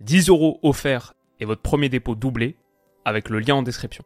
10 euros offerts et votre premier dépôt doublé avec le lien en description.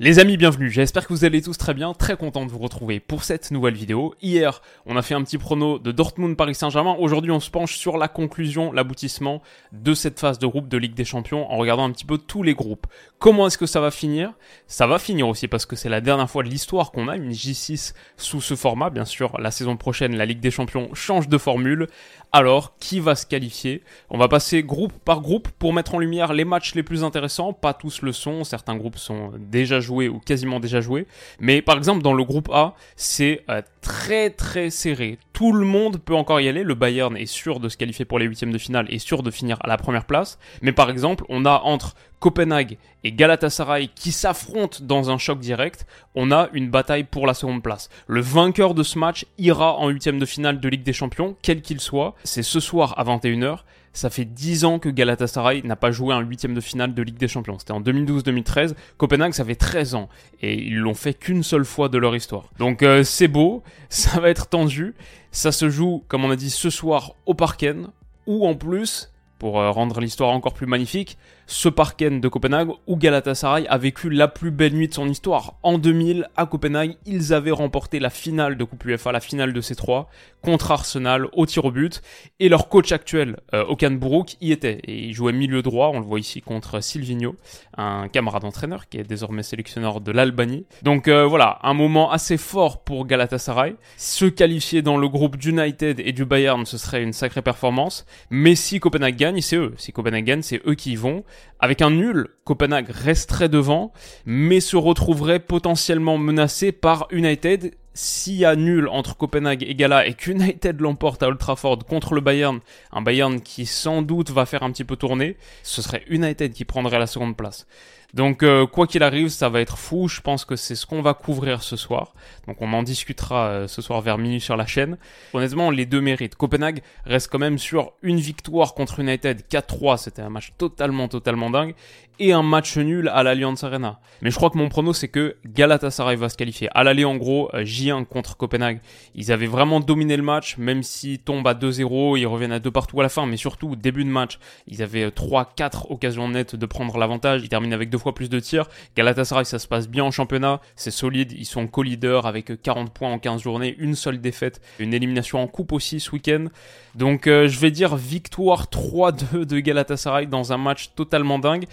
Les amis, bienvenue. J'espère que vous allez tous très bien. Très content de vous retrouver pour cette nouvelle vidéo. Hier, on a fait un petit prono de Dortmund Paris Saint-Germain. Aujourd'hui, on se penche sur la conclusion, l'aboutissement de cette phase de groupe de Ligue des Champions en regardant un petit peu tous les groupes. Comment est-ce que ça va finir? Ça va finir aussi parce que c'est la dernière fois de l'histoire qu'on a une J6 sous ce format. Bien sûr, la saison prochaine, la Ligue des Champions change de formule. Alors, qui va se qualifier? On va passer groupe par groupe pour mettre en lumière les matchs les plus intéressants. Pas tous le sont, certains groupes sont déjà joués ou quasiment déjà joués. Mais par exemple, dans le groupe A, c'est euh, très très serré. Tout le monde peut encore y aller. Le Bayern est sûr de se qualifier pour les huitièmes de finale et sûr de finir à la première place. Mais par exemple, on a entre Copenhague et Galatasaray qui s'affrontent dans un choc direct, on a une bataille pour la seconde place. Le vainqueur de ce match ira en huitième de finale de Ligue des Champions, quel qu'il soit. C'est ce soir à 21h. Ça fait 10 ans que Galatasaray n'a pas joué un huitième de finale de Ligue des Champions. C'était en 2012-2013. Copenhague, ça fait 13 ans. Et ils l'ont fait qu'une seule fois de leur histoire. Donc euh, c'est beau, ça va être tendu. Ça se joue, comme on a dit, ce soir au Parken. Ou en plus, pour euh, rendre l'histoire encore plus magnifique, ce Parken de Copenhague où Galatasaray a vécu la plus belle nuit de son histoire. En 2000, à Copenhague, ils avaient remporté la finale de Coupe UEFA, la finale de C3, contre Arsenal au tir au but. Et leur coach actuel, euh, Okan Buruk, y était. Et il jouait milieu droit, on le voit ici contre Silvino, un camarade entraîneur qui est désormais sélectionneur de l'Albanie. Donc euh, voilà, un moment assez fort pour Galatasaray. Se qualifier dans le groupe d'United et du Bayern, ce serait une sacrée performance. Mais si Copenhague gagne, c'est eux. Si Copenhague gagne, c'est eux qui y vont. Avec un nul, Copenhague resterait devant, mais se retrouverait potentiellement menacé par United. S'il y a nul entre Copenhague et Gala et qu'United l'emporte à Old Trafford contre le Bayern, un Bayern qui sans doute va faire un petit peu tourner, ce serait United qui prendrait la seconde place. Donc euh, quoi qu'il arrive, ça va être fou. Je pense que c'est ce qu'on va couvrir ce soir. Donc on en discutera euh, ce soir vers minuit sur la chaîne. Honnêtement, les deux mérites. Copenhague reste quand même sur une victoire contre United 4-3. C'était un match totalement, totalement dingue. Et un match nul à l'Alliance Arena. Mais je crois que mon prono, c'est que Galatasaray va se qualifier. À l'aller, en gros, euh, J1 contre Copenhague. Ils avaient vraiment dominé le match, même s'ils tombent à 2-0, ils reviennent à 2 partout à la fin. Mais surtout, début de match, ils avaient 3-4 occasions nettes de prendre l'avantage. Ils terminent avec deux fois plus de tirs. Galatasaray, ça se passe bien en championnat, c'est solide, ils sont co-leaders avec 40 points en 15 journées, une seule défaite, une élimination en coupe aussi ce week-end. Donc euh, je vais dire victoire 3-2 de Galatasaray dans un match totalement dingue.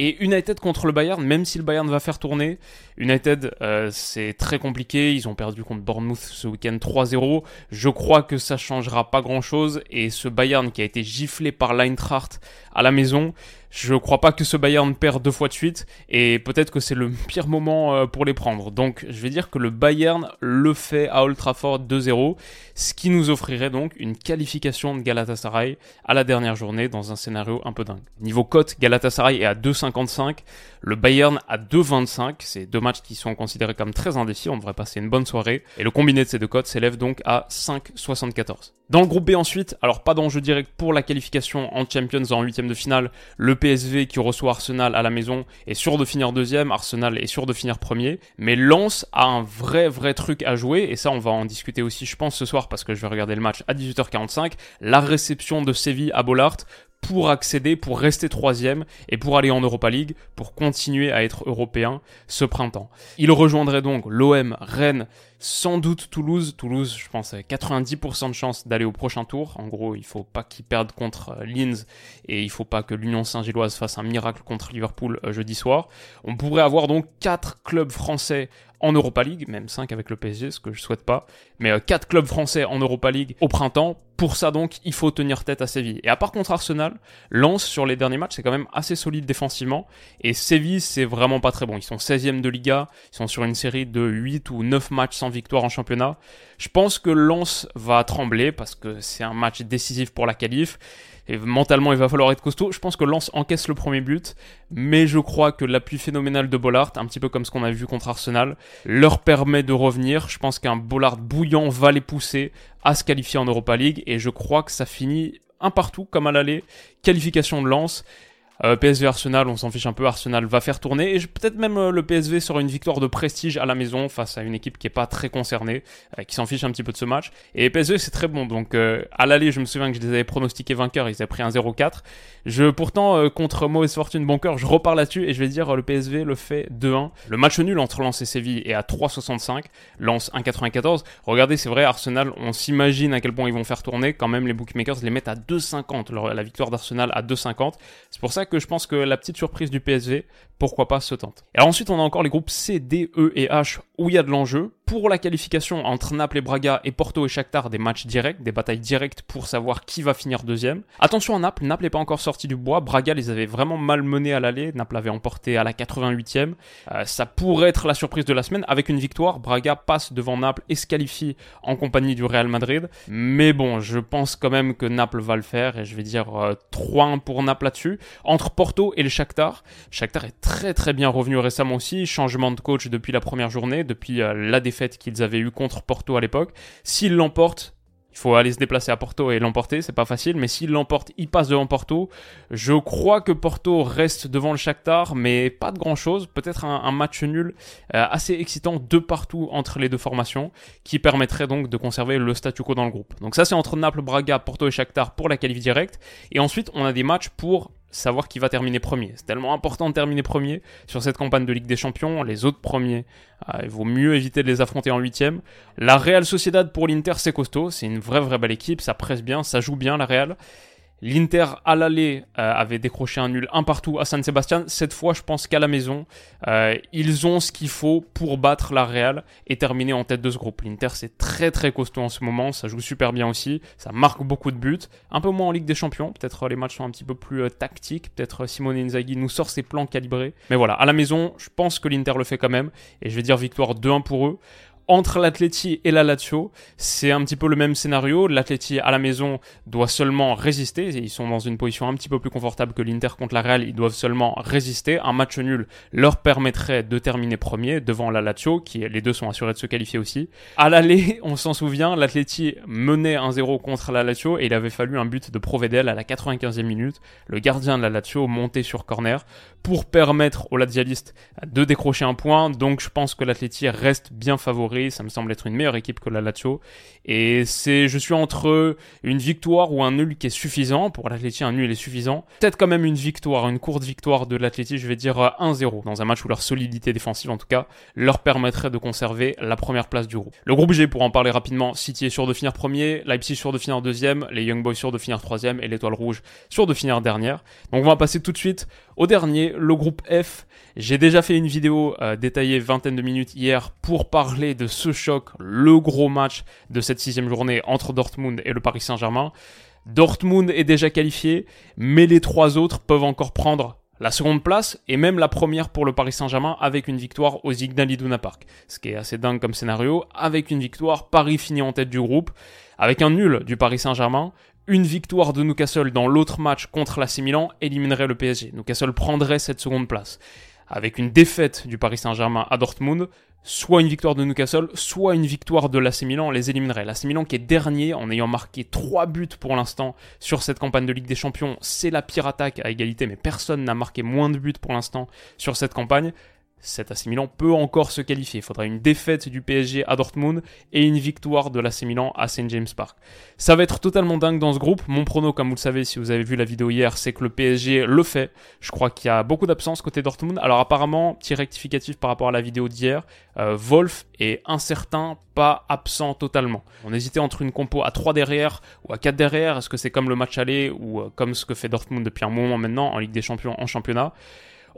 Et United contre le Bayern, même si le Bayern va faire tourner, United euh, c'est très compliqué, ils ont perdu contre Bournemouth ce week-end 3-0. Je crois que ça changera pas grand-chose et ce Bayern qui a été giflé par l'Eintracht à la maison, je crois pas que ce Bayern perd deux fois de suite et peut-être que c'est le pire moment euh, pour les prendre. Donc je vais dire que le Bayern le fait à Old Trafford 2-0, ce qui nous offrirait donc une qualification de Galatasaray à la dernière journée dans un scénario un peu dingue. Niveau cote, Galatasaray est à 2,55, le Bayern à 2,25. C'est deux matchs qui sont considérés comme très indécis, on devrait passer une bonne soirée. Et le combiné de ces deux cotes s'élève donc à 5,74. Dans le groupe B ensuite, alors pas d'enjeu direct pour la qualification en Champions en huitième de finale, le PSV qui reçoit Arsenal à la maison est sûr de finir deuxième, Arsenal est sûr de finir premier, mais Lens a un vrai vrai truc à jouer, et ça on va en discuter aussi je pense ce soir parce que je vais regarder le match à 18h45, la réception de Séville à Bollard pour accéder, pour rester troisième et pour aller en Europa League, pour continuer à être européen ce printemps. Il rejoindrait donc l'OM, Rennes, sans doute Toulouse. Toulouse, je pense, a 90% de chance d'aller au prochain tour. En gros, il faut pas qu'ils perdent contre euh, Linz et il faut pas que l'Union Saint-Gilloise fasse un miracle contre Liverpool euh, jeudi soir. On pourrait avoir donc quatre clubs français en Europa League, même 5 avec le PSG, ce que je souhaite pas, mais euh, 4 clubs français en Europa League au printemps. Pour ça donc, il faut tenir tête à Séville. Et à part contre Arsenal, Lens sur les derniers matchs, c'est quand même assez solide défensivement. Et Séville, c'est vraiment pas très bon. Ils sont 16e de Liga, ils sont sur une série de 8 ou 9 matchs sans victoire en championnat. Je pense que Lens va trembler parce que c'est un match décisif pour la qualif. Et mentalement, il va falloir être costaud. Je pense que Lens encaisse le premier but, mais je crois que l'appui phénoménal de Bollard, un petit peu comme ce qu'on a vu contre Arsenal, leur permet de revenir. Je pense qu'un Bollard bouillant va les pousser à se qualifier en Europa League, et je crois que ça finit un partout comme à l'aller. Qualification de Lens Euh, PSV Arsenal, on s'en fiche un peu. Arsenal va faire tourner et peut-être même euh, le PSV sera une victoire de prestige à la maison face à une équipe qui est pas très concernée, euh, qui s'en fiche un petit peu de ce match. Et PSV c'est très bon. Donc à l'aller, je me souviens que je les avais pronostiqués vainqueurs. Ils avaient pris un 0-4. Je pourtant contre mauvaise fortune, bon cœur, je repars là-dessus et je vais dire le PSV le fait 2-1. Le match nul entre Lens et Séville est à 3,65. Lens 1,94. Regardez, c'est vrai, Arsenal, on s'imagine à quel point ils vont faire tourner. Quand même, les bookmakers les mettent à 2,50. La victoire d'Arsenal à 2,50. C'est pour ça que je pense que la petite surprise du PSV, pourquoi pas, se tente. Alors ensuite, on a encore les groupes C, D, E et H où il y a de l'enjeu. Pour la qualification entre Naples et Braga et Porto et Shakhtar, des matchs directs, des batailles directes pour savoir qui va finir deuxième. Attention à Naples, Naples n'est pas encore sorti du bois. Braga les avait vraiment mal menés à l'aller. Naples avait emporté à la 88e. Euh, ça pourrait être la surprise de la semaine. Avec une victoire, Braga passe devant Naples et se qualifie en compagnie du Real Madrid. Mais bon, je pense quand même que Naples va le faire et je vais dire 3-1 euh, pour Naples là-dessus. Entre Porto et le Shakhtar, Shakhtar est très très bien revenu récemment aussi. Changement de coach depuis la première journée, depuis euh, la défaite qu'ils avaient eue contre Porto à l'époque. S'ils l'emportent, il faut aller se déplacer à Porto et l'emporter, c'est pas facile, mais s'il l'emporte, il passe devant Porto. Je crois que Porto reste devant le Shakhtar, mais pas de grand chose. Peut-être un, match nul euh, assez excitant de partout entre les deux formations, qui permettrait donc de conserver le statu quo dans le groupe. Donc ça c'est entre Naples, Braga, Porto et Shakhtar pour la qualif directe. Et ensuite on a des matchs pour savoir qui va terminer premier. C'est tellement important de terminer premier sur cette campagne de Ligue des Champions. Les autres premiers, euh, il vaut mieux éviter de les affronter en huitième. La Real Sociedad pour l'Inter, c'est costaud. C'est une vraie, vraie belle équipe. Ça presse bien, ça joue bien la Real. L'Inter à l'aller euh, avait décroché un nul un partout à San Sebastian. Cette fois, je pense qu'à la maison, euh, ils ont ce qu'il faut pour battre la Real et terminer en tête de ce groupe. L'Inter, c'est très très costaud en ce moment. Ça joue super bien aussi. Ça marque beaucoup de buts. Un peu moins en Ligue des Champions. Peut-être les matchs sont un petit peu plus euh, tactiques. Peut-être Simone Inzaghi nous sort ses plans calibrés. Mais voilà, à la maison, je pense que l'Inter le fait quand même. Et je vais dire victoire 2-1 pour eux entre l'Atleti et la Lazio, c'est un petit peu le même scénario. L'Atleti à la maison doit seulement résister. Ils sont dans une position un petit peu plus confortable que l'Inter contre la Real. Ils doivent seulement résister. Un match nul leur permettrait de terminer premier devant la Lazio, qui les deux sont assurés de se qualifier aussi. À l'aller, on s'en souvient, l'Atleti menait 1-0 contre la Lazio et il avait fallu un but de Provedel à la 95e minute. Le gardien de la Lazio montait sur corner pour permettre aux Lazialistes de décrocher un point. Donc je pense que l'Atleti reste bien favori ça me semble être une meilleure équipe que la Lazio. Et c'est, je suis entre une victoire ou un nul qui est suffisant. Pour l'Atleti, un nul est suffisant. Peut-être quand même une victoire, une courte victoire de l'Atleti, je vais dire 1-0. Euh, dans un match où leur solidité défensive, en tout cas, leur permettrait de conserver la première place du groupe. Le groupe G, pour en parler rapidement, City est sûr de finir premier, Leipzig sûr de finir deuxième, les Young Boys sûr de finir troisième et l'Étoile Rouge sûr de finir dernière. Donc on va passer tout de suite au dernier, le groupe F. J'ai déjà fait une vidéo euh, détaillée vingtaine de minutes hier pour parler de ce choc, le gros match de cette sixième journée entre Dortmund et le Paris Saint-Germain. Dortmund est déjà qualifié, mais les trois autres peuvent encore prendre la seconde place et même la première pour le Paris Saint-Germain avec une victoire au Signal Iduna Park. Ce qui est assez dingue comme scénario. Avec une victoire, Paris finit en tête du groupe. Avec un nul du Paris Saint-Germain, une victoire de Newcastle dans l'autre match contre l'AC Milan éliminerait le PSG. Newcastle prendrait cette seconde place. Avec une défaite du Paris Saint-Germain à Dortmund, soit une victoire de Newcastle, soit une victoire de l'AC Milan les éliminerait. L'AC qui est dernier en ayant marqué 3 buts pour l'instant sur cette campagne de Ligue des Champions, c'est la pire attaque à égalité, mais personne n'a marqué moins de buts pour l'instant sur cette campagne cet AC peut encore se qualifier. Il faudra une défaite du PSG à Dortmund et une victoire de l'AC Milan à St James Park. Ça va être totalement dingue dans ce groupe. Mon prono, comme vous le savez, si vous avez vu la vidéo hier, c'est que le PSG le fait. Je crois qu'il y a beaucoup d'absence côté Dortmund. Alors apparemment, petit rectificatif par rapport à la vidéo d'hier, euh, Wolf est incertain, pas absent totalement. On hésitait entre une compo à 3 derrière ou à 4 derrière. Est-ce que c'est comme le match aller ou euh, comme ce que fait Dortmund depuis un moment maintenant en Ligue des Champions, en championnat?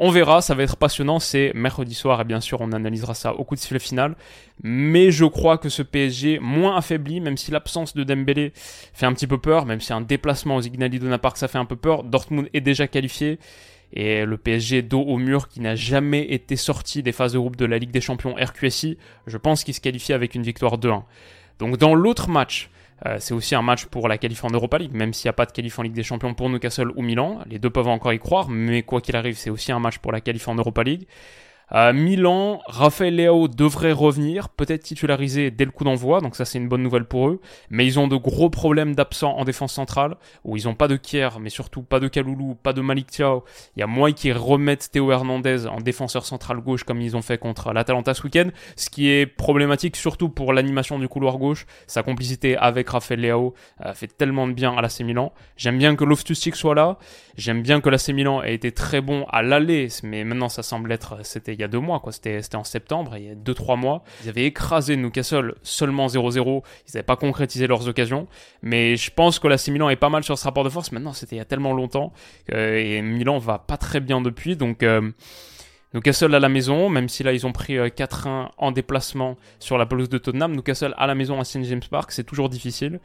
On verra, ça va être passionnant, c'est mercredi soir et bien sûr on analysera ça au coup de sifflet final. Mais je crois que ce PSG moins affaibli, même si l'absence de Dembélé fait un petit peu peur, même si un déplacement aux Ignali Dona Park ça fait un peu peur, Dortmund est déjà qualifié. Et le PSG dos au mur qui n'a jamais été sorti des phases de groupe de la Ligue des Champions RQSI, je pense qu'il se qualifie avec une victoire 2-1. Donc dans l'autre match, euh, c'est aussi un match pour la qualif Europa League, même s'il n'y a pas de qualif en Ligue des Champions pour Newcastle ou Milan. Les deux peuvent encore y croire, mais quoi qu'il arrive, c'est aussi un match pour la qualif Europa League. Milan, Raphaël Leao devrait revenir, peut-être titularisé dès le coup d'envoi, donc ça c'est une bonne nouvelle pour eux. Mais ils ont de gros problèmes d'absents en défense centrale, où ils n'ont pas de Kier, mais surtout pas de Kaloulou, pas de Malik Thiao. Il y a moyen qu'ils remettent Théo Hernandez en défenseur central gauche comme ils ont fait contre l'Atalanta ce week-end, ce qui est problématique surtout pour l'animation du couloir gauche. Sa complicité avec Raphaël Leao euh, fait tellement de bien à l'AC Milan. J'aime bien que loftus soit là, j'aime bien que l'AC Milan ait été très bon à l'aller, mais maintenant ça semble être, c'était il y a deux mois, quoi. C'était, en septembre, il y a deux, trois mois. Ils avaient écrasé Newcastle seulement 0-0. Ils n'avaient pas concrétisé leurs occasions. Mais je pense que la Milan est pas mal sur ce rapport de force. Maintenant, c'était il y a tellement longtemps. Euh, et Milan va pas très bien depuis. Donc, euh, Newcastle à la maison, même si là ils ont pris 4-1 euh, en déplacement sur la pelouse de Tottenham. Newcastle à la maison à St James Park, c'est toujours difficile.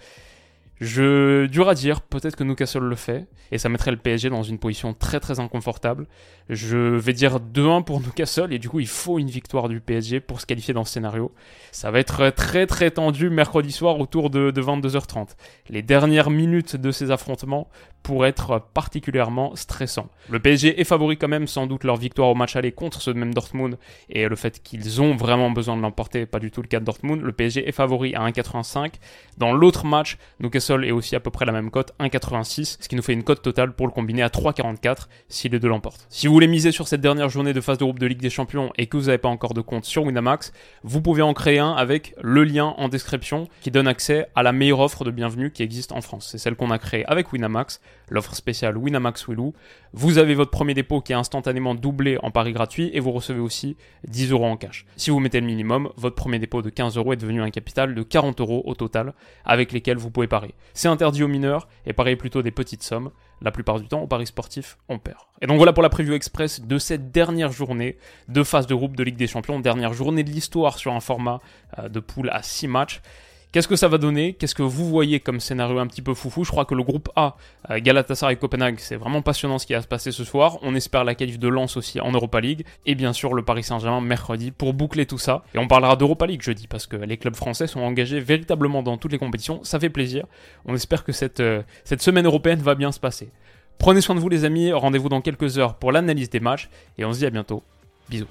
Je dur à dire, peut-être que Newcastle le fait, et ça mettrait le PSG dans une position très très inconfortable. Je vais dire 2-1 pour Newcastle, et du coup il faut une victoire du PSG pour se qualifier dans ce scénario. Ça va être très très tendu mercredi soir autour de, 22h30. Les dernières minutes de ces affrontements pourraient être particulièrement stressants. Le PSG est favori quand même, sans doute leur victoire au match aller contre ce même Dortmund, et le fait qu'ils ont vraiment besoin de l'emporter, pas du tout le cas de Dortmund. Le PSG est favori à 1,85. Dans l'autre match, Newcastle est aussi à peu près la même cote, 1,86, ce qui nous fait une cote totale pour le combiner à 3,44 si les deux l'emportent. Si vous voulez miser sur cette dernière journée de phase de groupe de Ligue des Champions et que vous n'avez pas encore de compte sur Winamax, vous pouvez en créer un avec le lien en description qui donne accès à la meilleure offre de bienvenue qui existe en France. C'est celle qu'on a créée avec Winamax, l'offre spéciale Winamax Willou. Vous avez votre premier dépôt qui est instantanément doublé en pari gratuit et vous recevez aussi 10 euros en cash. Si vous mettez le minimum, votre premier dépôt de 15 euros est devenu un capital de 40 euros au total avec lesquels vous pouvez parier. C'est interdit aux mineurs et pareil plutôt des petites sommes. La plupart du temps, au paris sportif, on perd. Et donc voilà pour la preview express de cette dernière journée de phase de groupe de Ligue des Champions, dernière journée de l'histoire sur un format euh, de poule à 6 matchs. Qu'est-ce que ça va donner? Qu'est-ce que vous voyez comme scénario un petit peu foufou? Je crois que le groupe A, euh, Galatasaray Copenhague, c'est vraiment passionnant ce qui va se passer ce soir. On espère la qualif de Lens aussi en Europa League. Et bien sûr le Paris Saint-Germain mercredi pour boucler tout ça. Et on parlera d'Europa League jeudi parce que les clubs français sont engagés véritablement dans toutes les compétitions. Ça fait plaisir. On espère que cette, euh, cette semaine européenne va bien se passer. Prenez soin de vous les amis, rendez-vous dans quelques heures pour l'analyse des matchs et on se dit à bientôt. Bisous.